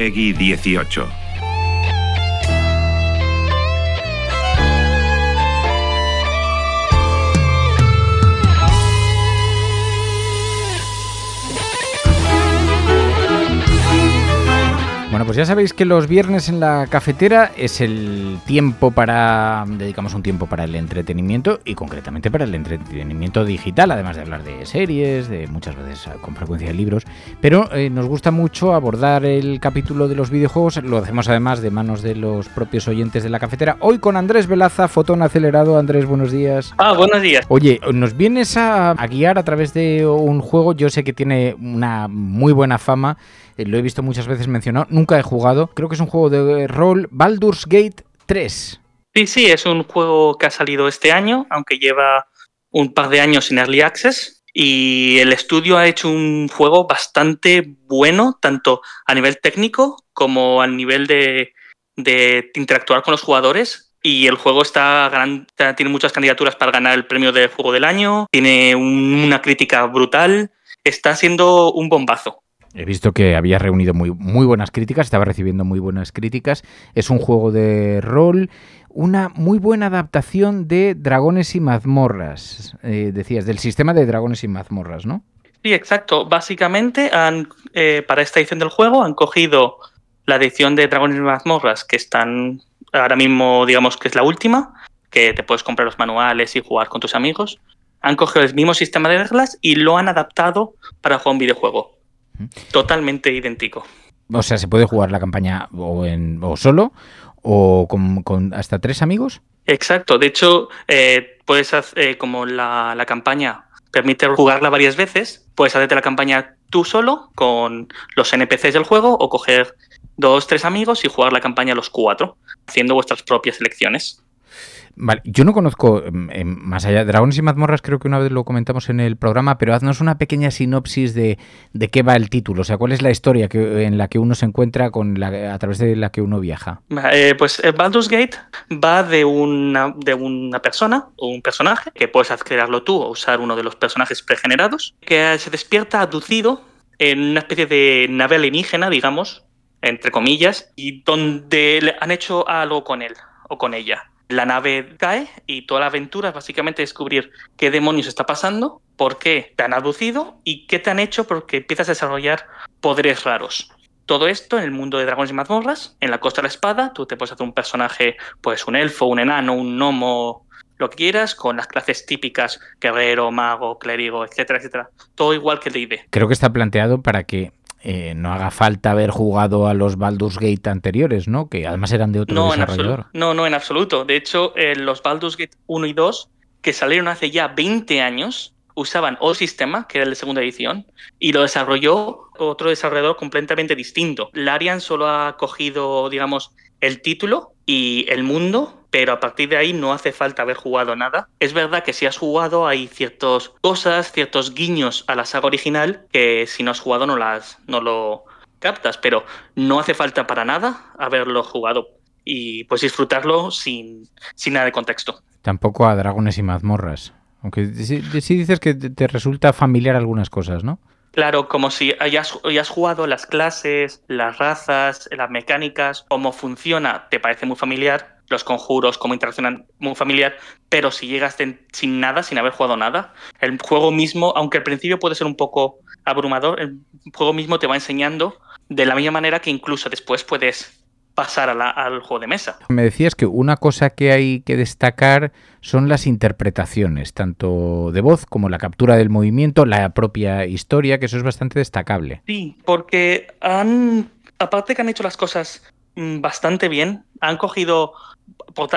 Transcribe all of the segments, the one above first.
Peggy 18. Pues ya sabéis que los viernes en la cafetera es el tiempo para. dedicamos un tiempo para el entretenimiento y concretamente para el entretenimiento digital, además de hablar de series, de muchas veces con frecuencia de libros. Pero eh, nos gusta mucho abordar el capítulo de los videojuegos, lo hacemos además de manos de los propios oyentes de la cafetera. Hoy con Andrés Velaza, Fotón Acelerado. Andrés, buenos días. Ah, buenos días. Oye, nos vienes a, a guiar a través de un juego, yo sé que tiene una muy buena fama lo he visto muchas veces mencionado, nunca he jugado. Creo que es un juego de rol Baldur's Gate 3. Sí, sí, es un juego que ha salido este año, aunque lleva un par de años en Early Access. Y el estudio ha hecho un juego bastante bueno, tanto a nivel técnico como a nivel de, de interactuar con los jugadores. Y el juego está tiene muchas candidaturas para ganar el premio de juego del año, tiene una crítica brutal, está siendo un bombazo. He visto que había reunido muy, muy buenas críticas, estaba recibiendo muy buenas críticas. Es un juego de rol, una muy buena adaptación de Dragones y Mazmorras, eh, decías, del sistema de Dragones y Mazmorras, ¿no? Sí, exacto. Básicamente, han, eh, para esta edición del juego han cogido la edición de Dragones y Mazmorras, que están ahora mismo, digamos que es la última, que te puedes comprar los manuales y jugar con tus amigos. Han cogido el mismo sistema de reglas y lo han adaptado para jugar un videojuego. Totalmente idéntico. O sea, ¿se puede jugar la campaña o, en, solo o con, hasta tres amigos? Exacto. De hecho, eh, puedes hacer, eh, como la, campaña permite jugarla varias veces, puedes hacerte la campaña tú solo con los NPCs del juego o coger dos, tres amigos y jugar la campaña los cuatro, haciendo vuestras propias elecciones. Vale, yo no conozco, em, em, más allá Dragones y mazmorras, creo que una vez lo comentamos en el programa, pero haznos una pequeña sinopsis de, de qué va el título, o sea, cuál es la historia que, en la que uno se encuentra con la, a través de la que uno viaja. Eh, pues eh, Baldur's Gate va de una, de una persona o un personaje, que puedes crearlo tú o usar uno de los personajes pregenerados, que se despierta aducido en una especie de nave alienígena, digamos, entre comillas, y donde han hecho algo con él o con ella la nave cae y toda la aventura es básicamente descubrir qué demonios está pasando, por qué te han aducido y qué te han hecho porque empiezas a desarrollar poderes raros. Todo esto en el mundo de dragones y mazmorras, en la costa de la espada, tú te puedes hacer un personaje, pues un elfo, un enano, un gnomo, lo que quieras, con las clases típicas, guerrero, mago, clérigo, etcétera, etcétera. Todo igual que el D&D. Creo que está planteado para que eh, no haga falta haber jugado a los Baldur's Gate anteriores, ¿no? Que además eran de otro no, desarrollador. no, no, en absoluto. De hecho, eh, los Baldur's Gate 1 y 2, que salieron hace ya 20 años, usaban otro sistema, que era de segunda edición, y lo desarrolló otro desarrollador completamente distinto. Larian solo ha cogido, digamos, el título y el mundo pero a partir de ahí no hace falta haber jugado nada. Es verdad que si has jugado hay ciertas cosas, ciertos guiños a la saga original que si no has jugado no las no lo captas, pero no hace falta para nada haberlo jugado y pues disfrutarlo sin, sin nada de contexto. Tampoco a dragones y mazmorras. Aunque sí, dices que te resulta familiar algunas cosas, ¿no? Claro, como si hayas, hayas, jugado las clases, las razas, las mecánicas, cómo funciona, te parece muy familiar, los conjuros, cómo interaccionan muy familiar, pero si llegas sin nada, sin haber jugado nada, el juego mismo, aunque al principio puede ser un poco abrumador, el juego mismo te va enseñando de la misma manera que incluso después puedes pasar a la- al juego de mesa. Me decías que una cosa que hay que destacar son las interpretaciones, tanto de voz como la captura del movimiento, la propia historia, que eso es bastante destacable. Sí, porque han, aparte que han hecho las cosas mm, bastante bien, han cogido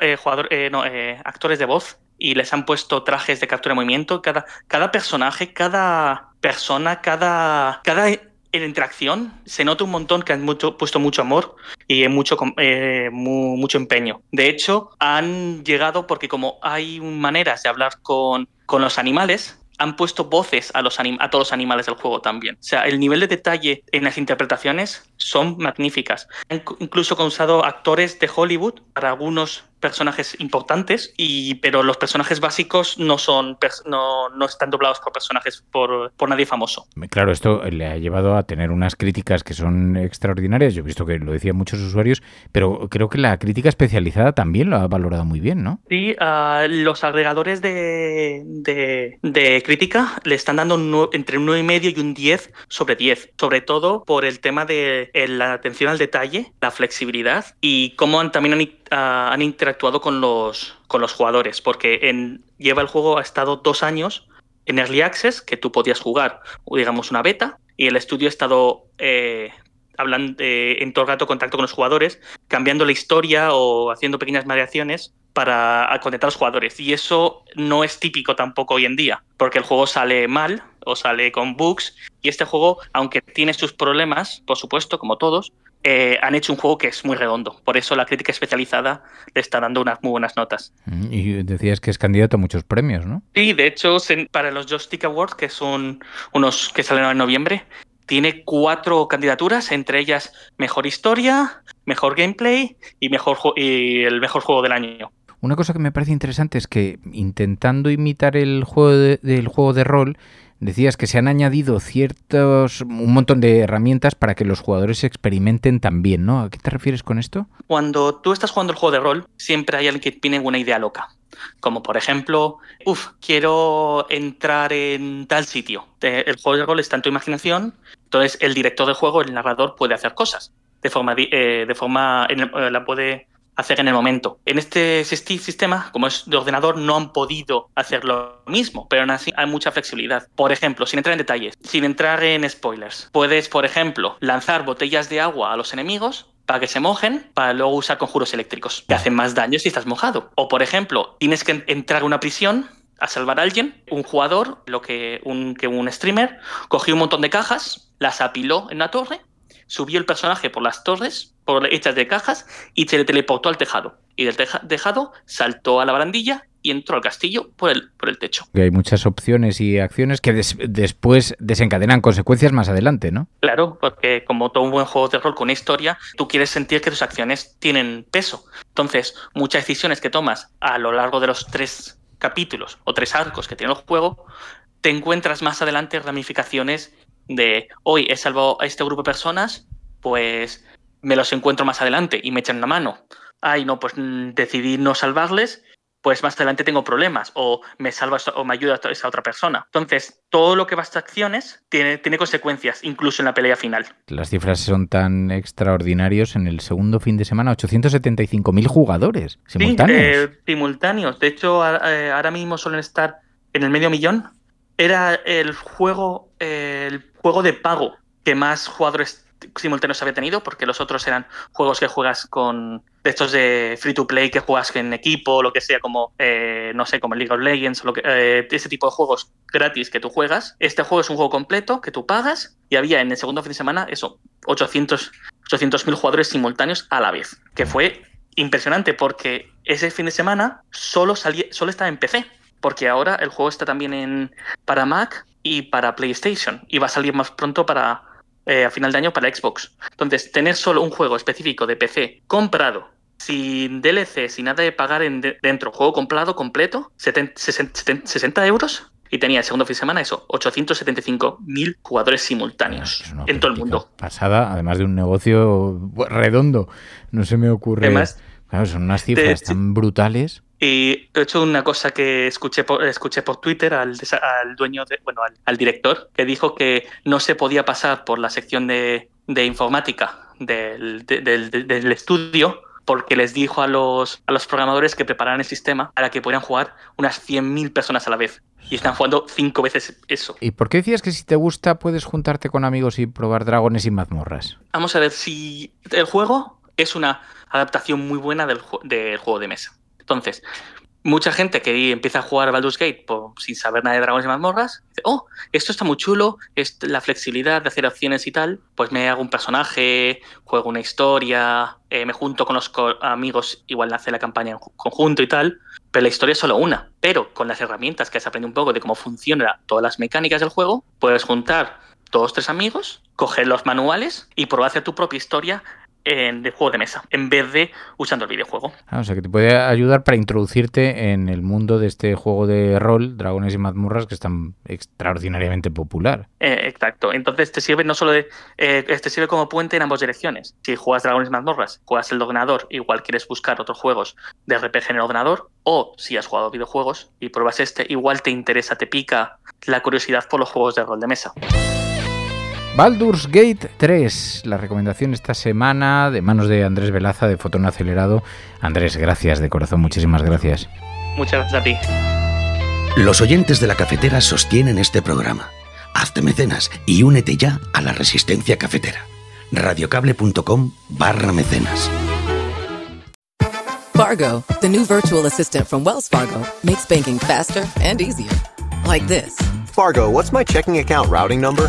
eh, jugador- eh, no, eh, actores de voz y les han puesto trajes de captura de movimiento. Cada, cada personaje, cada persona, cada, cada en interacción se nota un montón que han puesto mucho amor y mucho, eh, mu- mucho empeño. De hecho, han llegado porque como hay maneras de hablar con, con los animales, han puesto voces a, los a todos los animales del juego también. O sea, el nivel de detalle en las interpretaciones son magníficas. Han incluso usado actores de Hollywood para algunos personajes importantes, y, pero los personajes básicos no son no, no están doblados por personajes por, por nadie famoso. Claro, esto le ha llevado a tener unas críticas que son extraordinarias. Yo he visto que lo decían muchos usuarios, pero creo que la crítica especializada también lo ha valorado muy bien, ¿no? Sí, ah, los agregadores de, de- de crítica le están dando un entre un 9,5 y un 10 sobre 10, sobre todo por el tema de la atención al detalle, la flexibilidad y cómo han, también han, ah, han interactuado con los, con los jugadores, porque lleva el juego, ha estado dos años en Early Access, que tú podías jugar, digamos, una beta, y el estudio ha estado eh, hablando eh, en todo el rato contacto con los jugadores, cambiando la historia o haciendo pequeñas variaciones para conectar a los jugadores. Y eso no es típico tampoco hoy en día, porque el juego sale mal o sale con bugs. Y este juego, aunque tiene sus problemas, por supuesto, como todos, eh, han hecho un juego que es muy redondo. Por eso la crítica especializada le está dando unas muy buenas notas. Mm, Y decías que es candidato a muchos premios, ¿no? Sí, de hecho, para los Joystick Awards, que son unos que salen en noviembre, tiene cuatro candidaturas, entre ellas mejor historia, mejor gameplay y, mejor ju- y el mejor juego del año. Una cosa que me parece interesante es que intentando imitar el juego de, del juego de rol, decías que se han añadido ciertos un montón de herramientas para que los jugadores experimenten también, ¿no? ¿A qué te refieres con esto? Cuando tú estás jugando el juego de rol, siempre hay alguien que tiene una idea loca. Como por ejemplo, uff, quiero entrar en tal sitio. El juego de rol está en tu imaginación, entonces el director del juego, el narrador, puede hacer cosas. De forma, eh, de forma eh, la puede hacer en el momento. En este sistema, como es de ordenador, no han podido hacer lo mismo, pero aún así hay mucha flexibilidad. Por ejemplo, sin entrar en detalles, sin entrar en spoilers, puedes, por ejemplo, lanzar botellas de agua a los enemigos para que se mojen, para luego usar conjuros eléctricos, que hacen más daño si estás mojado. O, por ejemplo, tienes que en- entrar a una prisión a salvar a alguien, un jugador, lo que un, que un streamer, cogió un montón de cajas, las apiló en una torre, subió el personaje por las torres, por hechas de cajas, y se le teleportó al tejado. Y del teja- tejado saltó a la barandilla y entró al castillo por el, por el techo. Que hay muchas opciones y acciones que des- después desencadenan consecuencias más adelante, ¿no? Claro, porque como todo un buen juego de rol con una historia, tú quieres sentir que tus acciones tienen peso. Entonces, muchas decisiones que tomas a lo largo de los tres capítulos o tres arcos que tiene el juego, te encuentras más adelante ramificaciones de hoy he salvado a este grupo de personas, pues me los encuentro más adelante y me echan una mano. Ay, no, pues mm, decidí no salvarles, pues más adelante tengo problemas o me salva o me ayuda a esa otra persona. Entonces, todo lo que va a acciones tiene, tiene consecuencias, incluso en la pelea final. Las cifras son tan extraordinarios. En el segundo fin de semana, 875.000 jugadores simultáneos. Sí, eh, simultáneos. De hecho, eh, ahora mismo suelen estar en el medio millón. Era el juego, eh, el juego de pago que más jugadores simultáneos había tenido, porque los otros eran juegos que juegas con de estos de free to play que juegas en equipo, o lo que sea, como eh, no sé, como League of Legends, o lo que, eh, ese tipo de juegos gratis que tú juegas. Este juego es un juego completo que tú pagas y había en el segundo fin de semana eso, 800 800.000 jugadores simultáneos a la vez, que fue impresionante porque ese fin de semana solo salía, solo estaba en PC, porque ahora el juego está también en para Mac y para PlayStation y va a salir más pronto para eh, a final de año para Xbox. Entonces, tener solo un juego específico de PC comprado sin DLC, sin nada de pagar en de- dentro, juego comprado completo, 70, 60, 60 euros. Y tenía el segundo fin de semana eso, 875.000 jugadores simultáneos en todo el mundo. Pasada, además de un negocio redondo. No se me ocurre Además, Claro, son unas cifras tan brutales. Y he hecho una cosa que escuché por, escuché por Twitter al, al dueño, de, bueno, al, director, que dijo que no se podía pasar por la sección de, de informática del, del, del, estudio porque les dijo a los, a los programadores que prepararan el sistema para que pudieran jugar unas 100.000 personas a la vez. Y están jugando cinco veces eso. ¿Y por qué decías que si te gusta puedes juntarte con amigos y probar dragones y mazmorras? Vamos a ver si el juego es una adaptación muy buena del, del juego de mesa. Entonces, mucha gente que empieza a jugar Baldur's Gate sin saber nada de dragones y mazmorras, dice, oh, esto está muy chulo, es la flexibilidad de hacer opciones y tal, pues me hago un personaje, juego una historia, eh, me junto con los amigos, igual hace la campaña en conjunto y tal, pero la historia es solo una. Pero con las herramientas que has aprendido un poco de cómo funcionan todas las mecánicas del juego, puedes juntar dos, tres amigos, coger los manuales y probar hacer tu propia historia en, de juego de mesa, en vez de usando el videojuego. Ah, o sea, que te puede ayudar para introducirte en el mundo de este juego de rol, Dragones y Mazmorras, que es tan extraordinariamente popular. Eh, exacto. Entonces te sirve no solo de. Eh, te sirve como puente en ambas direcciones. Si juegas Dragones y Mazmorras, juegas el ordenador, igual quieres buscar otros juegos de RPG en el ordenador, o si has jugado videojuegos y pruebas este, igual te interesa, te pica la curiosidad por los juegos de rol de mesa. Baldur's Gate 3, la recomendación esta semana de manos de Andrés Velaza de Fotón Acelerado. Andrés, gracias de corazón, muchísimas gracias. Muchas gracias a ti. Los oyentes de la cafetera sostienen este programa. Hazte mecenas y únete ya a la resistencia cafetera. radiocable.com barra mecenas. Fargo, the new virtual assistant from Wells Fargo, makes banking faster and easier. Like this. Fargo, what's my checking account routing number?